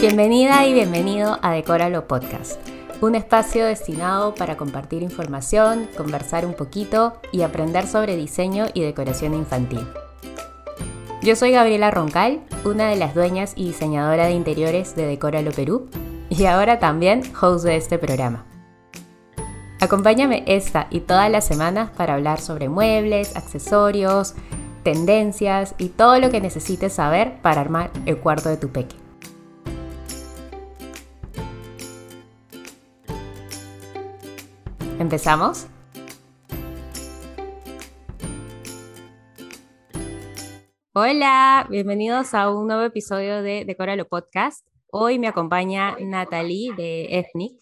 Bienvenida y bienvenido a Decóralo Podcast, un espacio destinado para compartir información, conversar un poquito y aprender sobre diseño y decoración infantil. Yo soy Gabriela Roncal, una de las dueñas y diseñadora de interiores de Decóralo Perú y ahora también host de este programa. Acompáñame esta y todas las semanas para hablar sobre muebles, accesorios, tendencias y todo lo que necesites saber para armar el cuarto de tu peque. ¿Empezamos? Hola, bienvenidos a un nuevo episodio de Decóralo Podcast. Hoy me acompaña Natalie de Ethnic.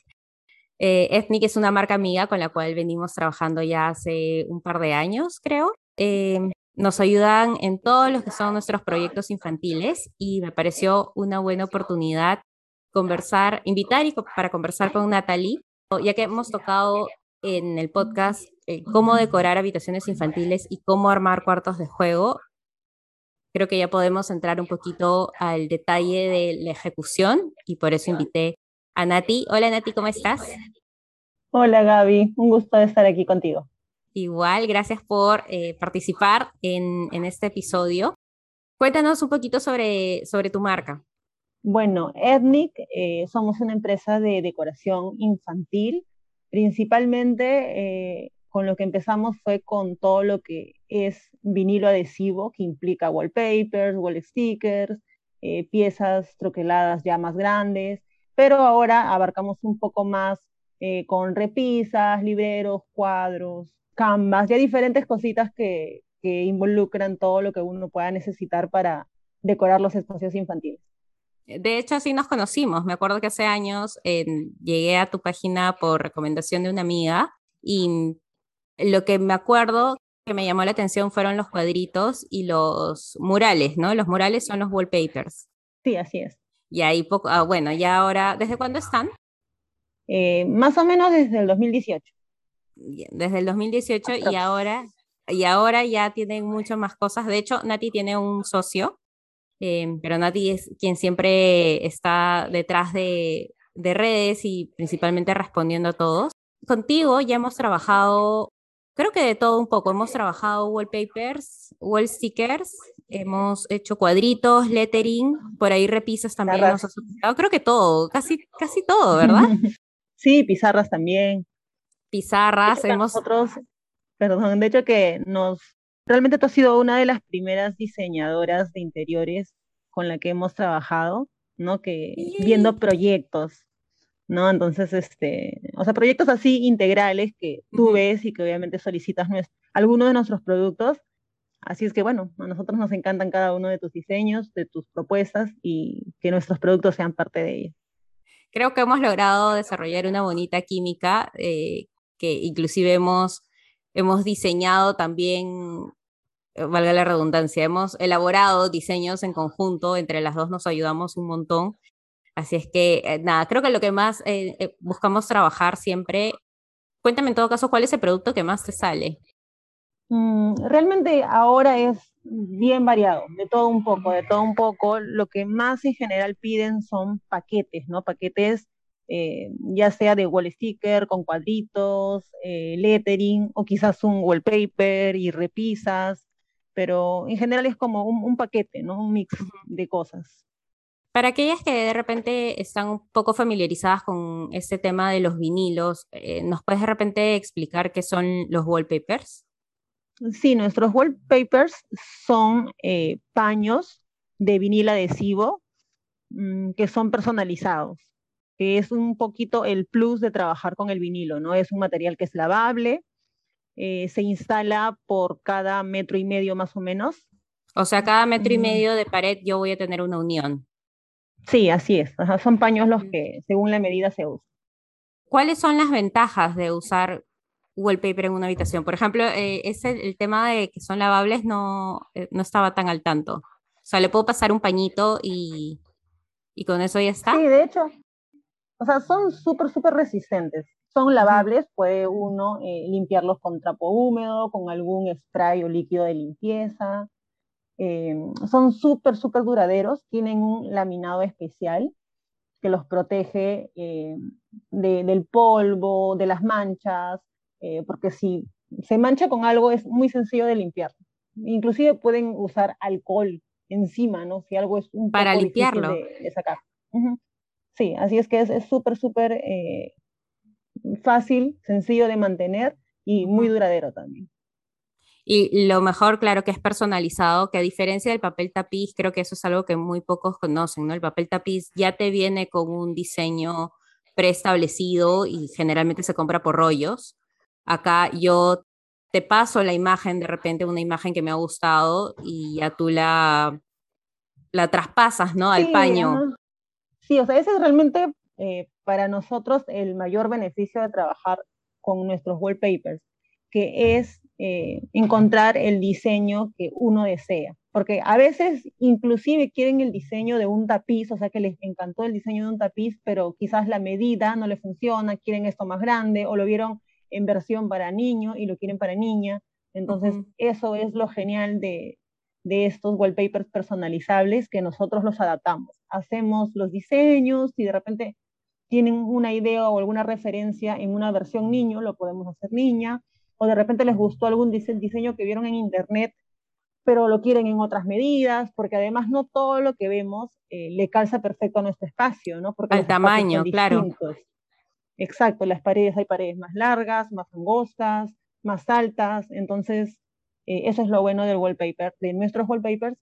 Eh, Ethnic es una marca amiga con la cual venimos trabajando ya hace un par de años, creo. Eh, nos ayudan en todos los que son nuestros proyectos infantiles y me pareció una buena oportunidad conversar, invitar y para conversar con Natalie, ya que hemos tocado en el podcast eh, cómo decorar habitaciones infantiles y cómo armar cuartos de juego, creo que ya podemos entrar un poquito al detalle de la ejecución y por eso invité a Nati. Hola Nati, ¿cómo estás? Hola Gaby, un gusto de estar aquí contigo. Igual, gracias por eh, participar en, en, este episodio. Cuéntanos un poquito sobre, sobre tu marca. Bueno, Ethnic, eh, somos una empresa de decoración infantil Principalmente eh, con lo que empezamos fue con todo lo que es vinilo adhesivo, que implica wallpapers, wall stickers, eh, piezas troqueladas ya más grandes, pero ahora abarcamos un poco más eh, con repisas, libreros, cuadros, canvas, ya diferentes cositas que, que involucran todo lo que uno pueda necesitar para decorar los espacios infantiles. De hecho, así nos conocimos. Me acuerdo que hace años llegué a tu página por recomendación de una amiga y lo que me acuerdo que me llamó la atención fueron los cuadritos y los murales, ¿no? Los murales son los wallpapers. Sí, así es. Y ahí poco, ah, bueno, ya ahora, ¿desde cuándo están? Eh, más o menos desde el 2018. Desde el 2018 y ahora, y ahora ya tienen muchas más cosas. De hecho, Nati tiene un socio Em, pero Nati es quien siempre está detrás de, de redes y principalmente respondiendo a todos. Contigo ya hemos trabajado, creo que de todo un poco, hemos trabajado wallpapers, wall stickers, hemos hecho cuadritos, lettering, por ahí repisas también nos has creo que todo, casi, casi todo, ¿verdad? Sí, pizarras también. Pizarras, hemos... Nosotros, perdón, de hecho que nos Realmente tú has sido una de las primeras diseñadoras de interiores con la que hemos trabajado, ¿no? Que viendo proyectos, ¿no? Entonces, este, o sea, proyectos así integrales que tú ves y que obviamente solicitas algunos de nuestros productos. Así es que, bueno, a nosotros nos encantan cada uno de tus diseños, de tus propuestas y que nuestros productos sean parte de ellos. Creo que hemos logrado desarrollar una bonita química eh, que inclusive hemos, hemos diseñado también valga la redundancia, hemos elaborado diseños en conjunto, entre las dos nos ayudamos un montón. Así es que, eh, nada, creo que lo que más eh, buscamos trabajar siempre, cuéntame en todo caso, ¿cuál es el producto que más te sale? Mm, realmente ahora es bien variado, de todo un poco, de todo un poco. Lo que más en general piden son paquetes, ¿no? Paquetes ya sea de wall sticker con cuadritos, lettering o quizás un wallpaper y repisas pero en general es como un, paquete, ¿no? Un mix de cosas. Para aquellas que de repente están un poco familiarizadas con este tema de los vinilos, eh, ¿nos puedes de repente explicar qué son los wallpapers? Sí, nuestros wallpapers son eh, paños de vinil adhesivo mm, que son personalizados, que es un poquito el plus de trabajar con el vinilo, ¿no? Es un material que es lavable, eh, se instala por cada metro y medio más o menos. O sea, cada metro y medio de pared yo voy a tener una unión. Sí, así es. son paños los que según la medida se usan. ¿Cuáles son las ventajas de usar wallpaper en una habitación? Por ejemplo, eh, el, tema de que son lavables no, eh, no estaba tan al tanto. O sea, le puedo pasar un pañito y, y con eso ya está. Sí, de hecho, o sea, son súper, súper resistentes. Son lavables, puede uno eh, limpiarlos con trapo húmedo, con algún spray o líquido de limpieza. Eh, son súper, súper duraderos, tienen un laminado especial que los protege eh, del polvo, de las manchas, eh, porque si se mancha con algo es muy sencillo de limpiar. Inclusive pueden usar alcohol encima, ¿no? Si algo es un Para limpiarlo. De, sacar. Sí, así es que es súper, súper eh, fácil, sencillo de mantener y muy duradero también. Y lo mejor, claro, que es personalizado, que a diferencia del papel tapiz, creo que eso es algo que muy pocos conocen, ¿no? El papel tapiz ya te viene con un diseño preestablecido y generalmente se compra por rollos. Acá yo te paso la imagen, de repente una imagen que me ha gustado y ya tú la, la traspasas, ¿no? Al paño. Sí, o sea, ese es realmente eh, para nosotros el mayor beneficio de trabajar con nuestros wallpapers, que es eh, encontrar el diseño que uno desea. Porque a veces inclusive quieren el diseño de un tapiz, o sea que les encantó el diseño de un tapiz, pero quizás la medida no le funciona, quieren esto más grande o lo vieron en versión para niño y lo quieren para niña. Entonces, eso es lo genial de, de estos wallpapers personalizables que nosotros los adaptamos. Hacemos los diseños y de repente tienen una idea o alguna referencia en una versión niño, lo podemos hacer niña, o de repente les gustó algún diseño que vieron en internet, pero lo quieren en otras medidas, porque además no todo lo que vemos eh, le calza perfecto a nuestro espacio, ¿no? Porque Al tamaño, claro. Exacto, las paredes, hay paredes más largas, más angostas, más altas, entonces eh, eso es lo bueno del wallpaper, de nuestros wallpapers,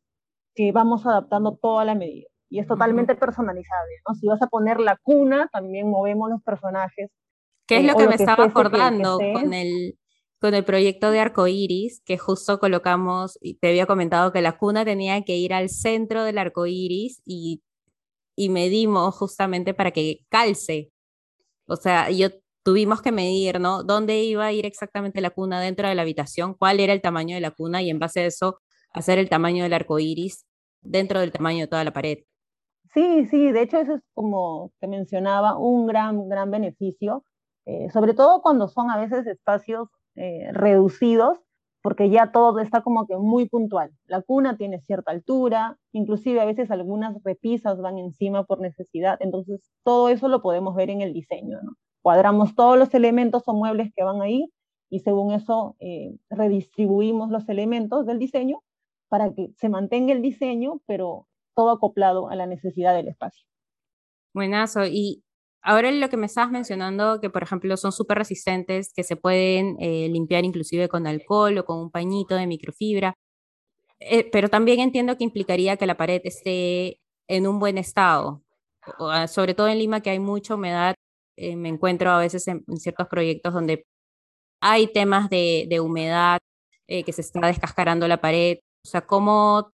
que vamos adaptando toda la medida. Y es totalmente personalizable, ¿no? Si vas a poner la cuna, también movemos los personajes. ¿Qué es eh, lo que me estaba acordando con el, con el proyecto de arcoiris, que justo colocamos, y te había comentado que la cuna tenía que ir al centro del arcoiris y, y medimos justamente para que calce. O sea, yo tuvimos que medir, ¿no? ¿Dónde iba a ir exactamente la cuna dentro de la habitación? ¿Cuál era el tamaño de la cuna? Y en base a eso, hacer el tamaño del arco iris dentro del tamaño de toda la pared. Sí, sí, de hecho eso es como te mencionaba, un gran, gran beneficio, eh, sobre todo cuando son a veces espacios eh, reducidos, porque ya todo está como que muy puntual. La cuna tiene cierta altura, inclusive a veces algunas repisas van encima por necesidad, entonces todo eso lo podemos ver en el diseño, cuadramos todos los elementos o muebles que van ahí y según eso eh, redistribuimos los elementos del diseño para que se mantenga el diseño, pero todo acoplado a la necesidad del espacio. Buenazo. Y ahora lo que me estabas mencionando, que por ejemplo son súper resistentes, que se pueden eh, limpiar inclusive con alcohol o con un pañito de microfibra, eh, pero también entiendo que implicaría que la pared esté en un buen estado, ah, sobre todo en Lima que hay mucha humedad eh, me encuentro a veces en, ciertos proyectos donde hay temas de, humedad, eh, que se está descascarando la pared. O sea, ¿cómo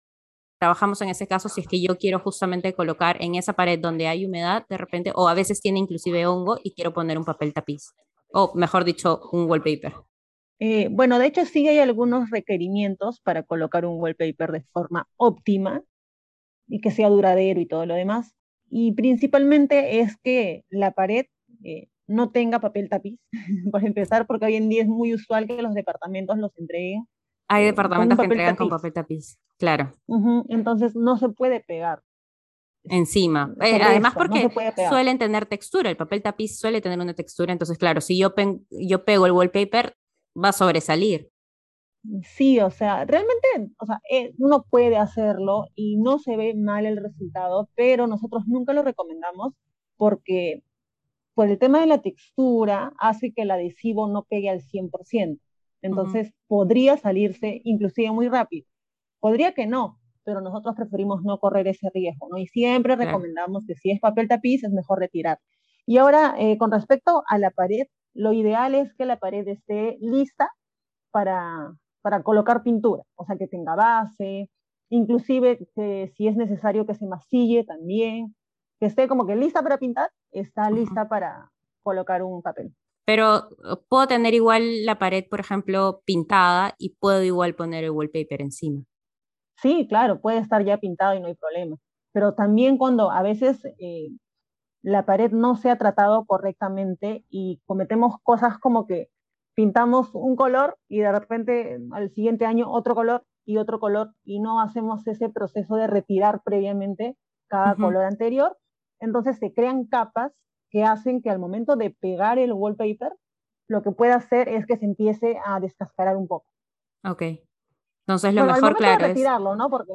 trabajamos en ese caso si es que yo quiero justamente colocar en esa pared donde hay humedad de repente, o a veces tiene inclusive hongo y quiero poner un papel tapiz, o mejor dicho, un wallpaper? Eh, bueno, de hecho sí hay algunos requerimientos para colocar un wallpaper de forma óptima y que sea duradero y todo lo demás. Y principalmente es que la pared eh, no tenga papel tapiz, por empezar, porque hoy en día es muy usual que los departamentos los entreguen. Hay eh, departamentos que entregan con papel tapiz, claro. entonces no se puede pegar. Encima. Eh, además porque suelen tener textura, el papel tapiz suele tener una textura, entonces claro, si yo, yo pego el wallpaper, va a sobresalir. Sí, o sea, realmente, o sea, uno puede hacerlo y no se ve mal el resultado, pero nosotros nunca lo recomendamos porque pues el tema de la textura hace que el adhesivo no pegue al 100%. Entonces podría salirse inclusive muy rápido. Podría que no, pero nosotros preferimos no correr ese riesgo, ¿no? Y siempre recomendamos que si es papel tapiz es mejor retirar. Y ahora, eh, con respecto a la pared, lo ideal es que la pared esté lista para, para colocar pintura, o sea, que tenga base, inclusive que si es necesario que se masille también, que esté como que lista para pintar, está lista para colocar un papel. Pero puedo tener igual la pared, por ejemplo, pintada y puedo igual poner el wallpaper encima. Sí, claro, puede estar ya pintado y no hay problema. Pero también cuando a veces eh, la pared no se ha tratado correctamente y cometemos cosas como que pintamos un color y de repente al siguiente año otro color y otro color y no hacemos ese proceso de retirar previamente cada color anterior, Entonces se crean capas que hacen que al momento de pegar el wallpaper, lo que puede hacer es que se empiece a descascarar un poco. Ok. Entonces lo mejor, claro, es retirarlo, ¿no? Porque,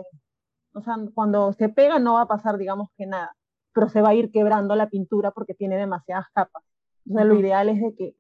o sea, cuando se pega no va a pasar, digamos que nada, pero se va a ir quebrando la pintura porque tiene demasiadas capas. Entonces lo ideal es de que,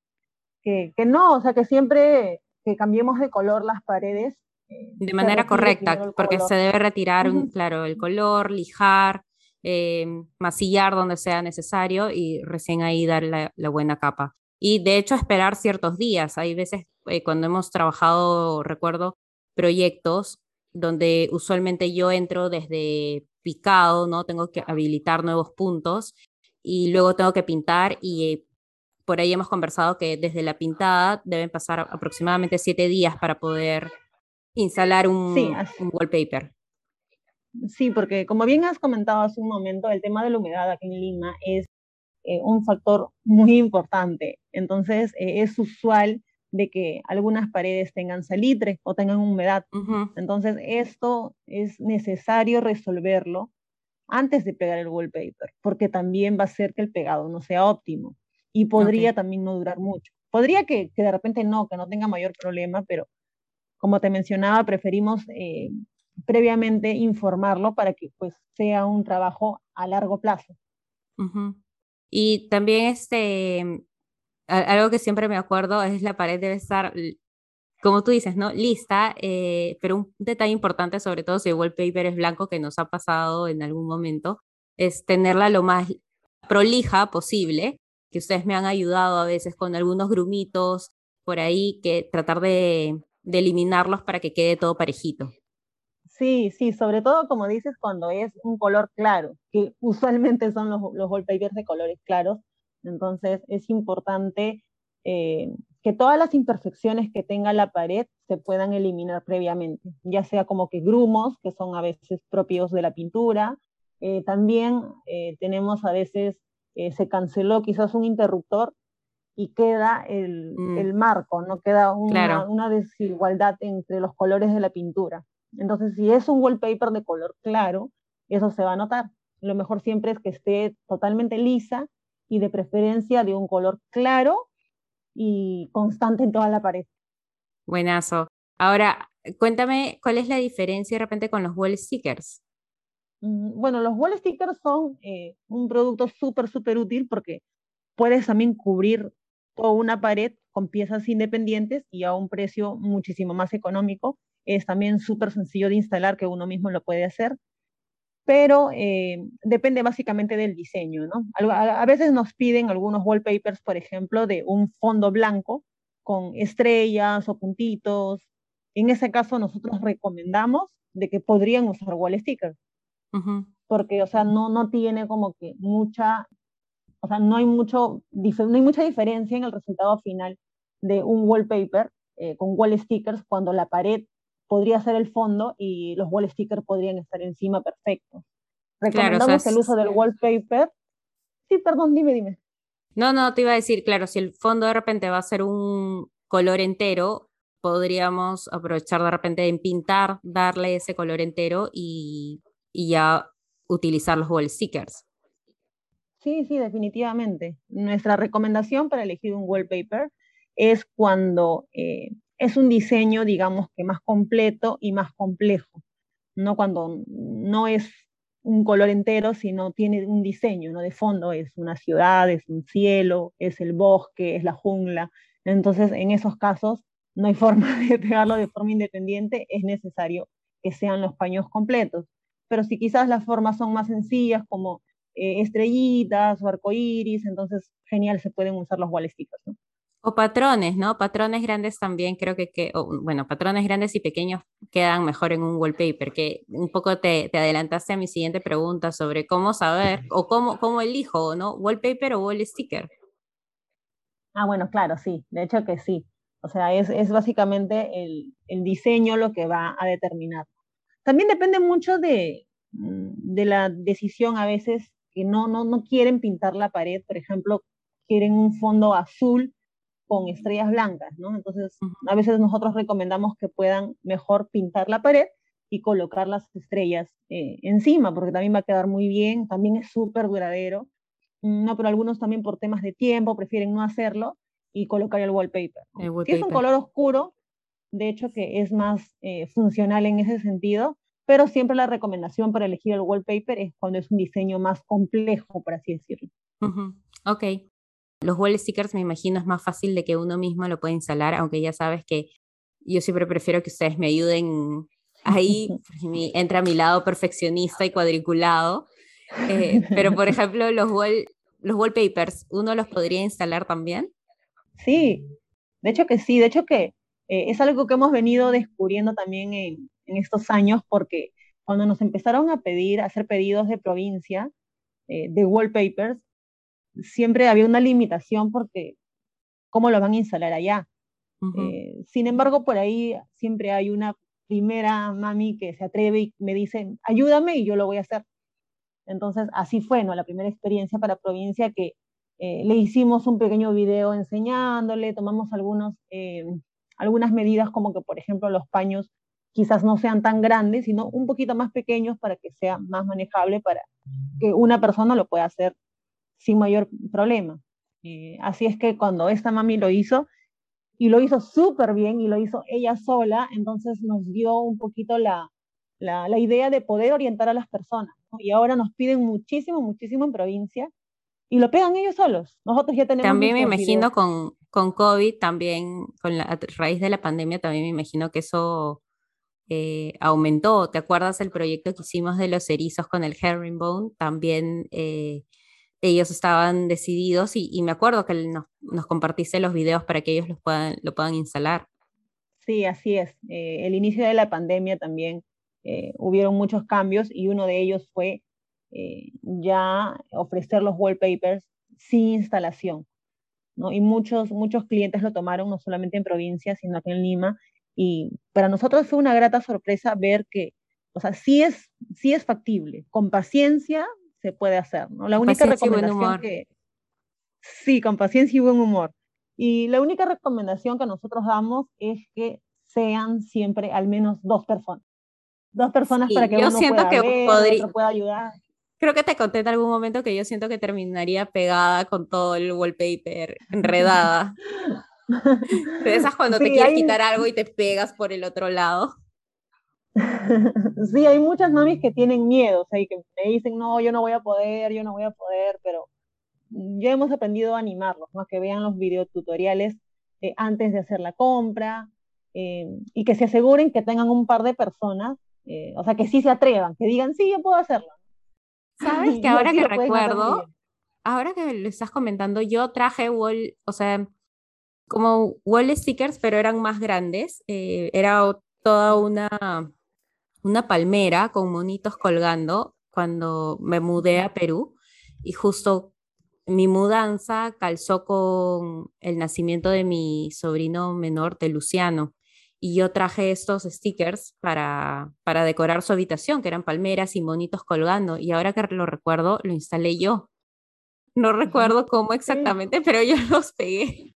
que, que, no, o sea, que siempre que cambiemos de color las paredes. Eh, de manera correcta, porque se debe retirar, claro, el color, lijar, eh, masillar donde sea necesario y recién ahí dar la, buena capa. Y de hecho esperar ciertos días. Hay veces eh, cuando hemos trabajado, recuerdo, proyectos donde usualmente yo entro desde picado, ¿no? Tengo que habilitar nuevos puntos y luego tengo que pintar y por ahí hemos conversado que desde la pintada deben pasar aproximadamente siete días para poder instalar un, un wallpaper. Sí, porque como bien has comentado hace un momento, el tema de la humedad aquí en Lima es eh, un factor muy importante. Entonces, eh, es usual de que algunas paredes tengan salitre o tengan humedad. Entonces, esto es necesario resolverlo antes de pegar el wallpaper, porque también va a hacer que el pegado no sea óptimo y podría también no durar mucho. Podría que, que, de repente no, que no tenga mayor problema, pero como te mencionaba, preferimos eh, previamente informarlo para que pues sea un trabajo a largo plazo. Y también este, algo que siempre me acuerdo es la pared debe estar, como tú dices, ¿no? Lista, eh, pero un detalle importante, sobre todo si el wallpaper es blanco, que nos ha pasado en algún momento, es tenerla lo más prolija posible, que ustedes me han ayudado a veces con algunos grumitos por ahí, que tratar de eliminarlos para que quede todo parejito. Sí, sí, sobre todo como dices cuando es un color claro, que usualmente son los, los wallpapers de colores claros, entonces es importante eh, que todas las imperfecciones que tenga la pared se puedan eliminar previamente, ya sea como que grumos, que son a veces propios de la pintura, eh, también eh, tenemos a veces, se canceló quizás un interruptor y queda el, mm. el marco, no queda una, una desigualdad entre los colores de la pintura. Entonces, si es un wallpaper de color claro, eso se va a notar. Lo mejor siempre es que esté totalmente lisa y de preferencia de un color claro y constante en toda la pared. Buenazo. Ahora, cuéntame cuál es la diferencia de repente con los wall stickers. Mm, bueno, los wall stickers son eh, un producto súper, súper útil porque puedes también cubrir toda una pared con piezas independientes y a un precio muchísimo más económico es también súper sencillo de instalar, que uno mismo lo puede hacer, pero eh, depende básicamente del diseño, ¿no? A, veces nos piden algunos wallpapers, por ejemplo, de un fondo blanco con estrellas o puntitos. En ese caso, nosotros recomendamos de que podrían usar wall stickers, porque, o sea, no, no tiene como que mucha, o sea, no hay, mucho, no hay mucha diferencia en el resultado final de un wallpaper eh, con wall stickers cuando la pared podría ser el fondo y los wall stickers podrían estar encima perfecto. Recomendamos el uso del wallpaper. Sí, perdón, dime, dime. No, no, te iba a decir, claro, si el fondo de repente va a ser un color entero, podríamos aprovechar de repente en pintar, darle ese color entero y, y ya utilizar los wall stickers. Sí, sí, definitivamente. Nuestra recomendación para elegir un wallpaper es cuando eh, es un diseño, digamos que más completo y más complejo, ¿no? Cuando no es un color entero, sino tiene un diseño, ¿no? De fondo es una ciudad, es un cielo, es el bosque, es la jungla. Entonces, en esos casos, no hay forma de pegarlo de forma independiente, es necesario que sean los paños completos. Pero si quizás las formas son más sencillas, como eh, estrellitas o arcoíris, entonces genial, se pueden usar los ¿no? O patrones, ¿no? Patrones grandes también creo que, que bueno, patrones grandes y pequeños quedan mejor en un wallpaper, que un poco te, te, adelantaste a mi siguiente pregunta sobre cómo saber o cómo, cómo elijo, ¿no? Wallpaper o wall sticker. Ah, bueno, claro, sí, de hecho que sí. O sea, es, es básicamente el, el, diseño lo que va a determinar. También depende mucho de, mm, de la decisión a veces que no, no, no quieren pintar la pared, por ejemplo, quieren un fondo azul con estrellas blancas, ¿no? Entonces, a veces nosotros recomendamos que puedan mejor pintar la pared y colocar las estrellas eh, encima, porque también va a quedar muy bien, también es súper duradero. Mm, no, pero algunos también por temas de tiempo prefieren no hacerlo y colocar el wallpaper. Si es un color oscuro, de hecho que es más eh, funcional en ese sentido, pero siempre la recomendación para elegir el wallpaper es cuando es un diseño más complejo, por así decirlo. Ok. Los wall stickers me imagino es más fácil de que uno mismo lo pueda instalar, aunque ya sabes que yo siempre prefiero que ustedes me ayuden ahí, entra mi lado perfeccionista y cuadriculado. Eh, pero, por ejemplo, los, wall, los wallpapers, ¿uno los podría instalar también? Sí, de hecho que sí, de hecho que eh, es algo que hemos venido descubriendo también en, en, estos años porque cuando nos empezaron a pedir, a hacer pedidos de provincia eh, de wallpapers, siempre había una limitación porque cómo lo van a instalar allá. Eh, sin embargo, por ahí siempre hay una primera mami que se atreve y me dice, ayúdame y yo lo voy a hacer. Entonces, así fue, ¿no? La primera experiencia para provincia que eh, le hicimos un pequeño video enseñándole, tomamos algunos, eh, algunas medidas como que, por ejemplo, los paños quizás no sean tan grandes, sino un poquito más pequeños para que sea más manejable, para que una persona lo pueda hacer sin mayor problema. Eh, así es que cuando esta mami lo hizo, y lo hizo súper bien y lo hizo ella sola, entonces nos dio un poquito la, la, la idea de poder orientar a las personas. Y ahora nos piden muchísimo, muchísimo en provincia y lo pegan ellos solos. Nosotros ya tenemos... También me imagino con, con COVID, también con la raíz de la pandemia, también me imagino que eso eh, aumentó. ¿Te acuerdas el proyecto que hicimos de los erizos con el herringbone? También eh, ellos estaban decididos y, me acuerdo que nos, nos, compartiste los videos para que ellos los puedan, lo puedan instalar. Sí, así es. Eh, el inicio de la pandemia también eh, hubieron muchos cambios y uno de ellos fue eh, ya ofrecer los wallpapers sin instalación. ¿no? Y muchos, muchos clientes lo tomaron no solamente en provincia, sino aquí en Lima. Y para nosotros fue una grata sorpresa ver que, o sea, sí es, sí es factible. Con paciencia se puede hacer, ¿no? La única recomendación que... Sí, con paciencia y buen humor. Y la única recomendación que nosotros damos es que sean siempre al menos dos personas. Dos personas para que yo uno siento pueda que ver, podría... pueda ayudar. Creo que te conté en algún momento que yo siento que terminaría pegada con todo el wallpaper, enredada. de esas cuando te quieres quitar algo y te pegas por el otro lado. sí, hay muchas mamis que tienen miedo, o sea, y que me dicen, no, yo no voy a poder, yo no voy a poder, pero ya hemos aprendido a animarlos, ¿no? que vean los videotutoriales eh, antes de hacer la compra eh, y que se aseguren que tengan un par de personas, eh, o sea, que sí se atrevan, que digan, sí, yo puedo hacerlo. Sabes que ahora que recuerdo, ahora que lo estás comentando, yo traje wall, o sea, como wall stickers, pero eran más grandes, era toda una una palmera con monitos colgando cuando me mudé a Perú y justo mi mudanza calzó con el nacimiento de mi sobrino menor, de Luciano, y yo traje estos stickers para, para decorar su habitación, que eran palmeras y monitos colgando, y ahora que lo recuerdo, lo instalé yo. No recuerdo cómo exactamente, pero yo los pegué.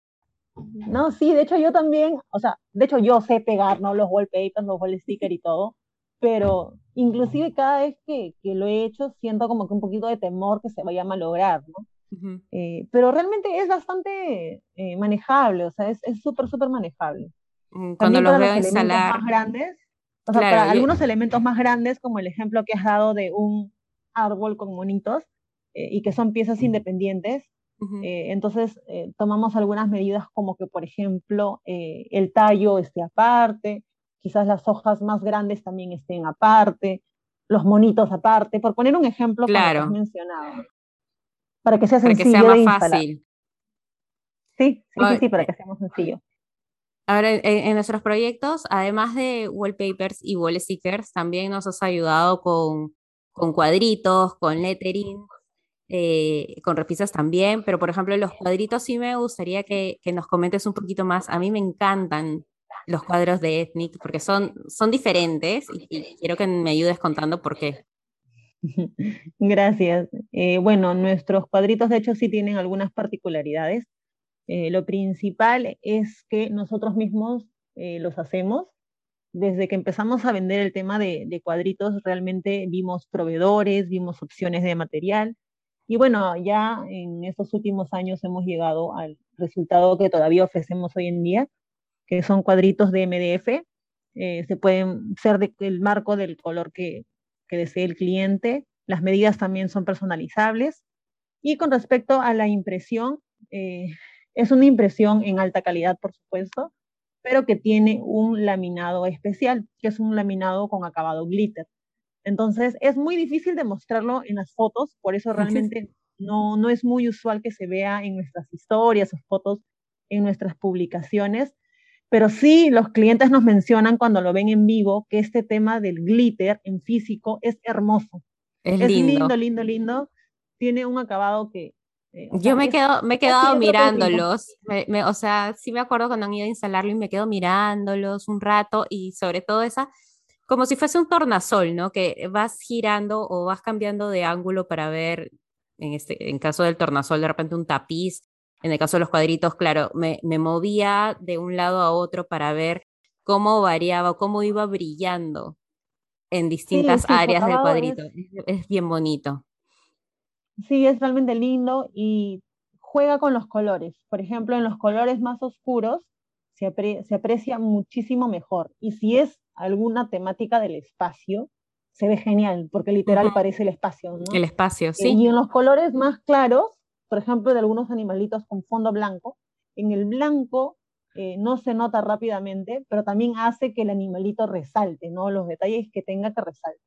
No, sí, de hecho yo también, o sea, de hecho yo sé pegar, ¿no? Los wallpapers, los wall stickers y todo, pero inclusive cada vez que, que, lo he hecho siento como que un poquito de temor que se vaya a malograr, ¿no? Eh, pero realmente es bastante eh, manejable, o sea, es súper, súper manejable. Mm, cuando lo veo instalar. Más grandes, o sea, para algunos elementos más grandes, como el ejemplo que has dado de un árbol con monitos, eh, y que son piezas independientes, entonces tomamos algunas medidas como que, por ejemplo, el tallo esté aparte, quizás las hojas más grandes también estén aparte, los monitos aparte, por poner un ejemplo claro. como has mencionado. Para que sea sencillo. Para que sea más fácil. Sí, sí, sí, para que sea más sencillo. Ahora, en, nuestros proyectos, además de wallpapers y wall stickers, también nos has ayudado con, con cuadritos, con lettering, eh, con repisas también, pero por ejemplo, los cuadritos sí me gustaría que, que, nos comentes un poquito más. A mí me encantan los cuadros de Ethnic, porque son, son diferentes y, quiero que me ayudes contando por qué. Gracias. Eh, bueno, nuestros cuadritos de hecho sí tienen algunas particularidades. Eh, lo principal es que nosotros mismos eh, los hacemos, desde que empezamos a vender el tema de, cuadritos, realmente vimos proveedores, vimos opciones de material. Y bueno, ya en estos últimos años hemos llegado al resultado que todavía ofrecemos hoy en día, que son cuadritos de MDF. Eh, se pueden ser del marco del color que, que desee el cliente. Las medidas también son personalizables. Y con respecto a la impresión, eh, es una impresión en alta calidad, por supuesto, pero que tiene un laminado especial, que es un laminado con acabado glitter. Entonces, es muy difícil de mostrarlo en las fotos, por eso realmente no, no es muy usual que se vea en nuestras historias o fotos en nuestras publicaciones, pero sí los clientes nos mencionan cuando lo ven en vivo que este tema del glitter en físico es hermoso. Es, lindo, lindo, lindo. Tiene un acabado que eh, Yo me, quedo, me he quedado mirándolos, o sea, sí me acuerdo cuando han ido a instalarlo y me quedo mirándolos un rato y sobre todo esa, como si fuese un tornasol, ¿no? Que vas girando o vas cambiando de ángulo para ver, en, este, en caso del tornasol, de repente un tapiz, en el caso de los cuadritos, claro, me, me movía de un lado a otro para ver cómo variaba, cómo iba brillando en distintas áreas del cuadrito. es bien bonito. Sí, es realmente lindo y juega con los colores. Por ejemplo, en los colores más oscuros se, aprecia muchísimo mejor. Y si es alguna temática del espacio, se ve genial, porque literal parece el espacio. El espacio, sí. y en los colores más claros, por ejemplo, de algunos animalitos con fondo blanco, en el blanco eh, no se nota rápidamente, pero también hace que el animalito resalte, ¿no? Los detalles que tenga que resaltar.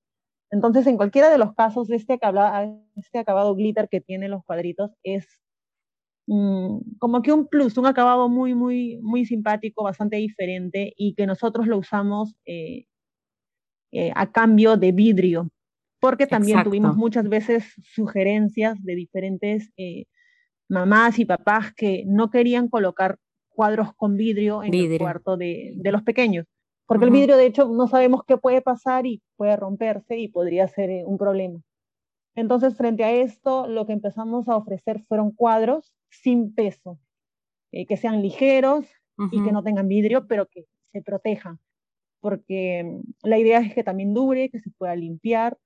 Entonces, en cualquiera de los casos, este acabado, este acabado glitter que tienen los cuadritos es mm, como que un plus, un acabado muy, muy, muy simpático, bastante diferente y que nosotros lo usamos eh, eh, a cambio de vidrio, porque también tuvimos muchas veces sugerencias de diferentes eh, mamás y papás que no querían colocar cuadros con vidrio en el cuarto de, de los pequeños. Porque el vidrio, de hecho, no sabemos qué puede pasar y puede romperse y podría ser eh, un problema. Entonces, frente a esto, lo que empezamos a ofrecer fueron cuadros sin peso, eh, que sean ligeros y que no tengan vidrio, pero que se protejan. Porque mm, la idea es que también dure, que se pueda limpiar,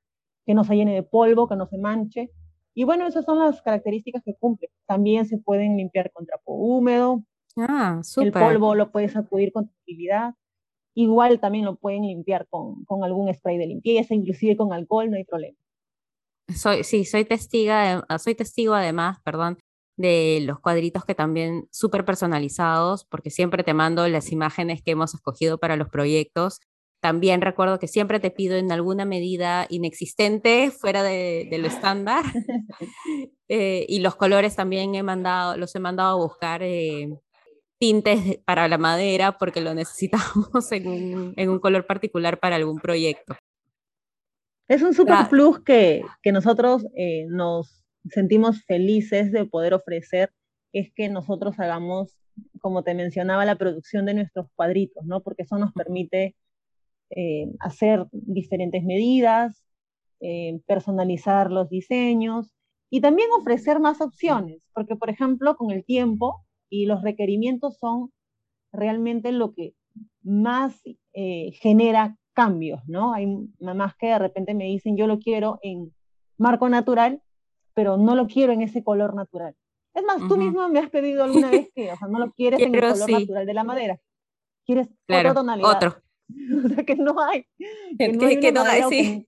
que no se llene de polvo, que no se manche. Y bueno, esas son las características que cumple. También se pueden limpiar con trapo húmedo. Ah, El polvo lo puedes sacudir con tranquilidad. Igual también lo pueden limpiar con, con algún spray de limpieza, inclusive con alcohol, no hay problema. Soy, sí, soy, testiga ah, soy testigo además, perdón, de los cuadritos que también súper personalizados, porque siempre te mando las imágenes que hemos escogido para los proyectos. También recuerdo que siempre te pido en alguna medida inexistente, fuera de, de lo estándar. eh, y los colores también he mandado, los he mandado a buscar eh, tintes para la madera porque lo necesitamos en un, en un color particular para algún proyecto. Es un super plus que, que nosotros eh, nos sentimos felices de poder ofrecer, es que nosotros hagamos, como te mencionaba, la producción de nuestros cuadritos, ¿no? Porque eso nos permite eh, hacer diferentes medidas, eh, personalizar los diseños y también ofrecer más opciones, porque por ejemplo, con el tiempo y los requerimientos son realmente lo que más eh, genera cambios, ¿no? Hay mamás que de repente me dicen, yo lo quiero en marco natural, pero no lo quiero en ese color natural. Es más, tú mismo me has pedido alguna vez que, o sea, no lo quieres en el color natural de la madera. Quieres otra tonalidad. Otro. o sea, que no hay. Que no hay, que no hay sí.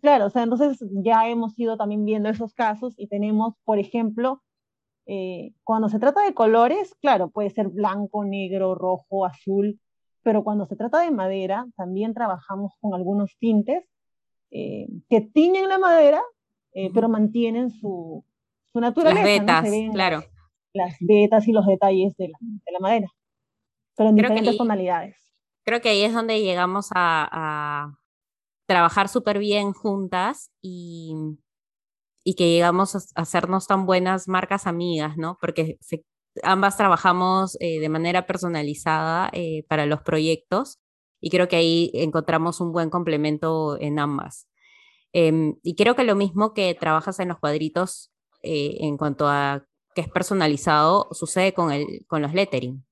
Claro, o sea, entonces ya hemos ido también viendo esos casos y tenemos, por ejemplo, eh, cuando se trata de colores, claro, puede ser blanco, negro, rojo, azul, pero cuando se trata de madera, también trabajamos con algunos tintes eh, que tiñen la madera, eh, pero mantienen su, su naturaleza. Las vetas, claro. Las, vetas y los detalles de la, de la madera, pero en diferentes tonalidades. Creo que ahí es donde llegamos a, trabajar súper bien juntas y que llegamos a hacernos tan buenas marcas amigas, ¿no? Porque ambas trabajamos eh, de manera personalizada eh, para los proyectos y creo que ahí encontramos un buen complemento en ambas. Em, y creo que lo mismo que trabajas en los cuadritos eh, en cuanto a que es personalizado, sucede con, el, con los lettering.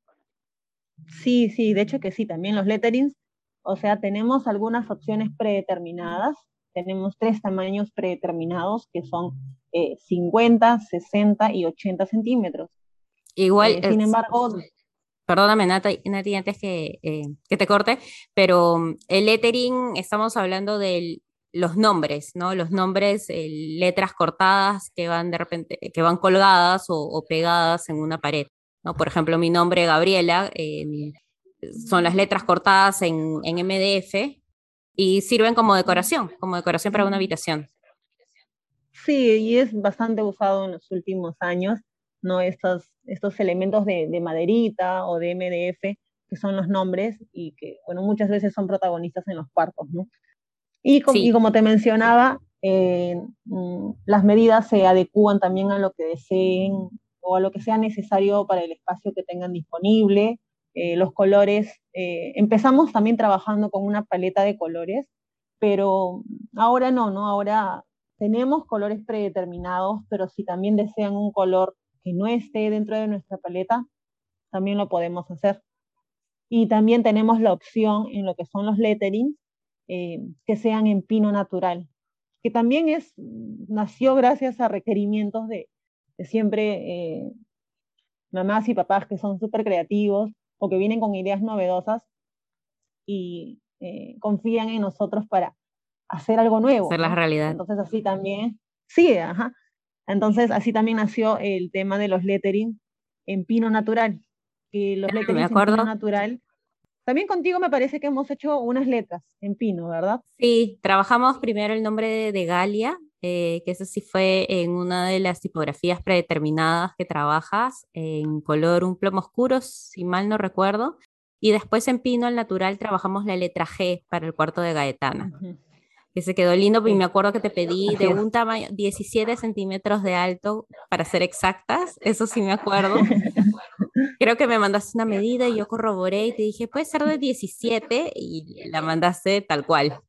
Sí, sí, de hecho que sí, también los letterings O sea, tenemos algunas opciones predeterminadas, tenemos tres tamaños predeterminados que son 50, eh, 60 y 80 centímetros. Igual, eh, sin embargo, perdóname Nati, antes que, eh, que, te corte, pero el lettering, estamos hablando de los nombres, ¿no? Los nombres, letras cortadas que van de repente, que van colgadas o, pegadas en una pared, ¿no? Por ejemplo, mi nombre, Gabriela, son las letras cortadas en, en MDF y sirven como decoración, como decoración para una habitación. Sí, y es bastante usado en los últimos años, ¿no? Estos, estos elementos de, de, maderita o de MDF, que son los nombres y que, bueno, muchas veces son protagonistas en los cuartos, ¿no? Y, y como te mencionaba, eh, mm, las medidas se adecúan también a lo que deseen o a lo que sea necesario para el espacio que tengan disponible. Eh, los colores, eh, empezamos también trabajando con una paleta de colores, pero ahora no, ¿no? Ahora tenemos colores predeterminados, pero si también desean un color que no esté dentro de nuestra paleta, también lo podemos hacer. Y también tenemos la opción en lo que son los letterings, eh, que sean en pino natural, que también es, nació gracias a requerimientos de, siempre eh, mamás y papás que son súper creativos o que vienen con ideas novedosas y eh, confían en nosotros para hacer algo nuevo. Hacer la realidad. Entonces así también, sí, ajá. Entonces así también nació el tema de los lettering en pino natural. Que los lettering en pino natural. También contigo me parece que hemos hecho unas letras en pino, ¿verdad? Sí, trabajamos primero el nombre de, Galia, eh, que eso sí fue en una de las tipografías predeterminadas que trabajas, en color un plomo oscuro, si mal no recuerdo. Y después en pino al natural trabajamos la letra G para el cuarto de Gaetana que se quedó lindo, y me acuerdo que te pedí de un tamaño 17 centímetros de alto, para ser exactas, eso sí me acuerdo. Creo que me mandaste una medida y yo corroboré y te dije, puede ser de 17 y la mandaste tal cual.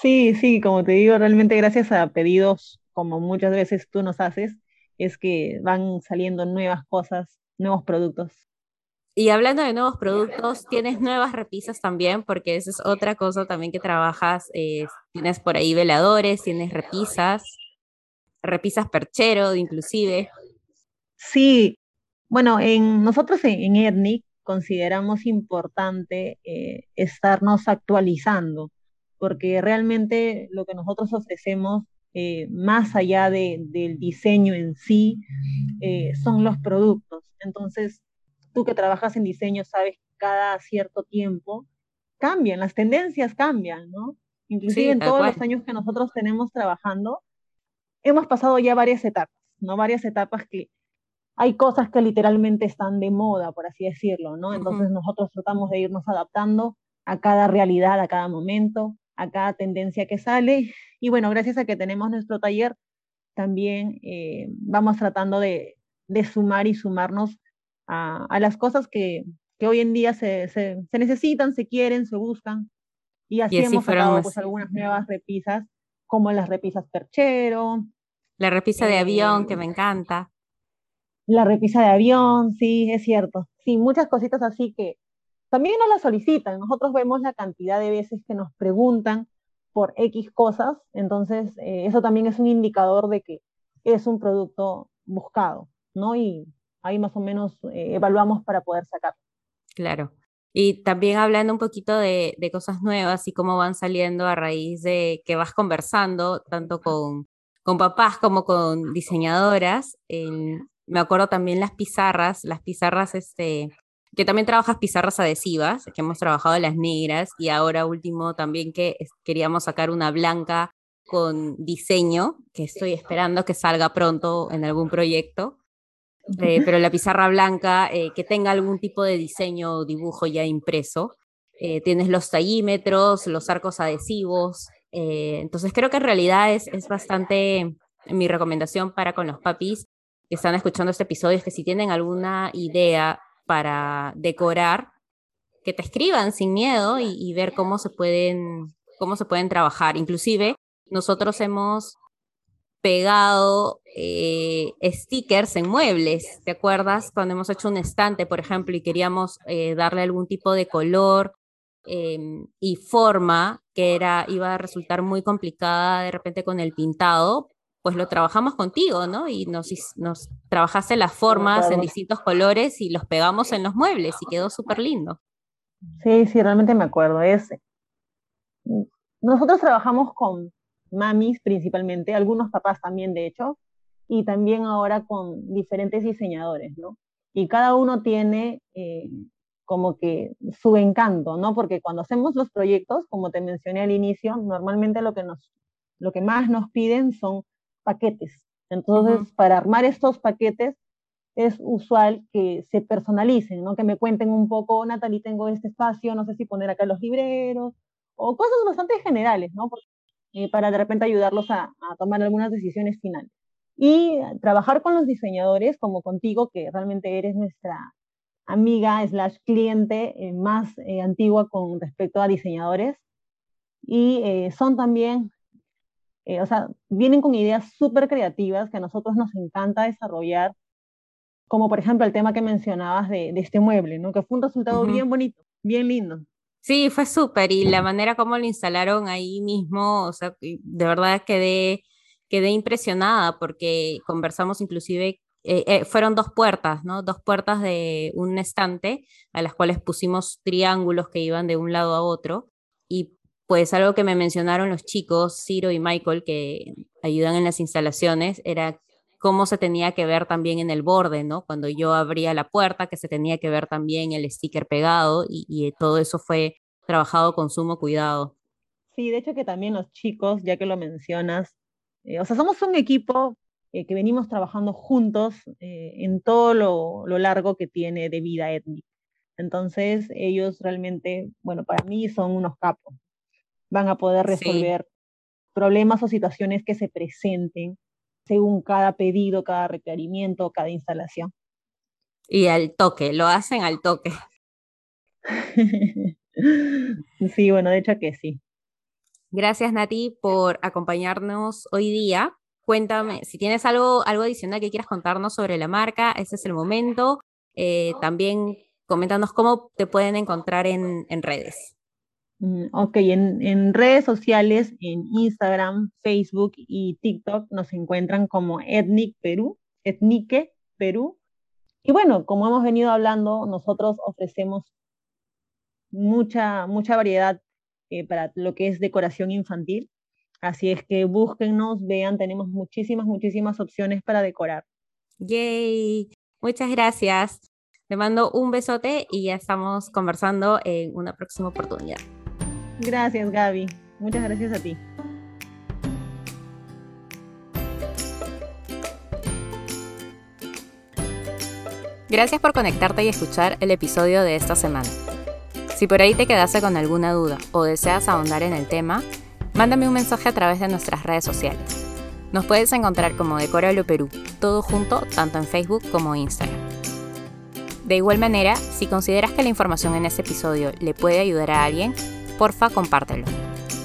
Sí, sí, como te digo, realmente gracias a pedidos como muchas veces tú nos haces, es que van saliendo nuevas cosas, nuevos productos. Y hablando de nuevos productos, tienes nuevas repisas también, porque esa es otra cosa también que trabajas. Eh, tienes por ahí veladores, tienes repisas, repisas perchero inclusive. Sí, bueno, en, nosotros en, ERNIC consideramos importante eh, estarnos actualizando, porque realmente lo que nosotros ofrecemos, eh, más allá del diseño en sí, son los productos. Entonces, tú que trabajas en diseño sabes que cada cierto tiempo cambian, las tendencias cambian, ¿no? Inclusive en todos los años que nosotros tenemos trabajando, hemos pasado ya varias etapas, ¿no? Varias etapas que hay cosas que literalmente están de moda, por así decirlo, ¿no? Entonces nosotros tratamos de irnos adaptando a cada realidad, a cada momento, a cada tendencia que sale. Y bueno, gracias a que tenemos nuestro taller, también eh, vamos tratando de, de, sumar y sumarnos a, las cosas que, que, hoy en día se, se, necesitan, se quieren, se buscan. Y así, hemos sacado pues, algunas nuevas repisas, como las repisas perchero. La repisa de avión, que me eh, encanta. La repisa de avión, sí, es cierto. Sí, muchas cositas así que también nos las solicitan. Nosotros vemos la cantidad de veces que nos preguntan por X cosas, entonces eh, eso también es un indicador de que es un producto buscado, ¿no? Y ahí más o menos eh, evaluamos para poder sacar. Claro. Y también hablando un poquito de, cosas nuevas y cómo van saliendo a raíz de que vas conversando tanto con, con papás como con diseñadoras. me acuerdo también las pizarras, las pizarras, este, que también trabajas pizarras adhesivas, que hemos trabajado las negras y ahora último también que queríamos sacar una blanca con diseño, que estoy esperando que salga pronto en algún proyecto. Eh, pero la pizarra blanca eh, que tenga algún tipo de diseño o dibujo ya impreso. Eh, tienes los tallímetros, los arcos adhesivos. entonces creo que en realidad es, es bastante mi recomendación para con los papis que están escuchando este episodio, es que si tienen alguna idea para decorar, que te escriban sin miedo y, ver cómo se pueden cómo se pueden trabajar. Inclusive nosotros hemos pegado eh, stickers en muebles, ¿te acuerdas? Cuando hemos hecho un estante, por ejemplo, y queríamos eh, darle algún tipo de color em, y forma, que era, iba a resultar muy complicada de repente con el pintado, pues lo trabajamos contigo, ¿no? Y nos, nos trabajaste las formas en distintos colores y los pegamos en los muebles y quedó súper lindo. Sí, sí, realmente me acuerdo. Es, nosotros trabajamos con mamis principalmente, algunos papás también, de hecho, y también ahora con diferentes diseñadores, ¿no? Y cada uno tiene eh, como que su encanto, ¿no? Porque cuando hacemos los proyectos, como te mencioné al inicio, normalmente lo que, nos, lo que más nos piden son paquetes. Entonces, para armar estos paquetes es usual que se personalicen, ¿no? Que me cuenten un poco, Natalie, tengo este espacio, no sé si poner acá los libreros, o cosas bastante generales, ¿no? Eh, para de repente ayudarlos a, a tomar algunas decisiones finales. Y trabajar con los diseñadores, como contigo, que realmente eres nuestra amiga slash cliente eh, más eh, antigua con respecto a diseñadores y eh, son también, o sea, vienen con ideas súper creativas que a nosotros nos encanta desarrollar, como por ejemplo el tema que mencionabas de, de este mueble, ¿no? Que fue un resultado bien bonito, bien lindo. Sí, fue súper y la manera como lo instalaron ahí mismo, o sea, de verdad quedé, quedé impresionada porque conversamos inclusive eh, eh, fueron dos puertas, ¿no? Dos puertas de un estante a las cuales pusimos triángulos que iban de un lado a otro. Y pues algo que me mencionaron los chicos, Ciro y Michael, que ayudan en las instalaciones, era cómo se tenía que ver también en el borde, ¿no? Cuando yo abría la puerta, que se tenía que ver también el sticker pegado y, todo eso fue trabajado con sumo cuidado. Sí, de hecho que también los chicos, ya que lo mencionas, eh, o sea, somos un equipo eh, que venimos trabajando juntos eh, en todo lo, largo que tiene de vida étnica. Entonces, ellos realmente, bueno, para mí son unos capos. Van a poder resolver problemas o situaciones que se presenten según cada pedido, cada requerimiento, cada instalación. Y al toque, lo hacen al toque. sí, bueno, de hecho que sí. Gracias, Nati, por acompañarnos hoy día. Cuéntame, si tienes algo, algo adicional que quieras contarnos sobre la marca, ese es el momento. Eh, también coméntanos cómo te pueden encontrar en, redes. Mm, ok, en, redes sociales, en Instagram, Facebook y TikTok nos encuentran como Ethnic Perú, Etnique Perú. Y bueno, como hemos venido hablando, nosotros ofrecemos mucha, mucha variedad eh, para lo que es decoración infantil. Así es que búsquennos, vean, tenemos muchísimas, muchísimas opciones para decorar. Yay, muchas gracias. Te mando un besote y ya estamos conversando en una próxima oportunidad. Gracias, Gaby. Muchas gracias a ti. Gracias por conectarte y escuchar el episodio de esta semana. Si por ahí te quedaste con alguna duda o deseas ahondar en el tema, Mándame un mensaje a través de nuestras redes sociales. Nos puedes encontrar como Decóralo Perú, todo junto, tanto en Facebook como Instagram. De igual manera, si consideras que la información en este episodio le puede ayudar a alguien, porfa compártelo.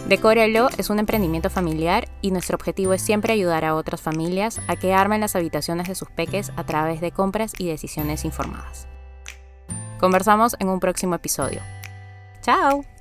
Decóralo es un emprendimiento familiar y nuestro objetivo es siempre ayudar a otras familias a que armen las habitaciones de sus peques a través de compras y decisiones informadas. Conversamos en un próximo episodio. ¡Chao!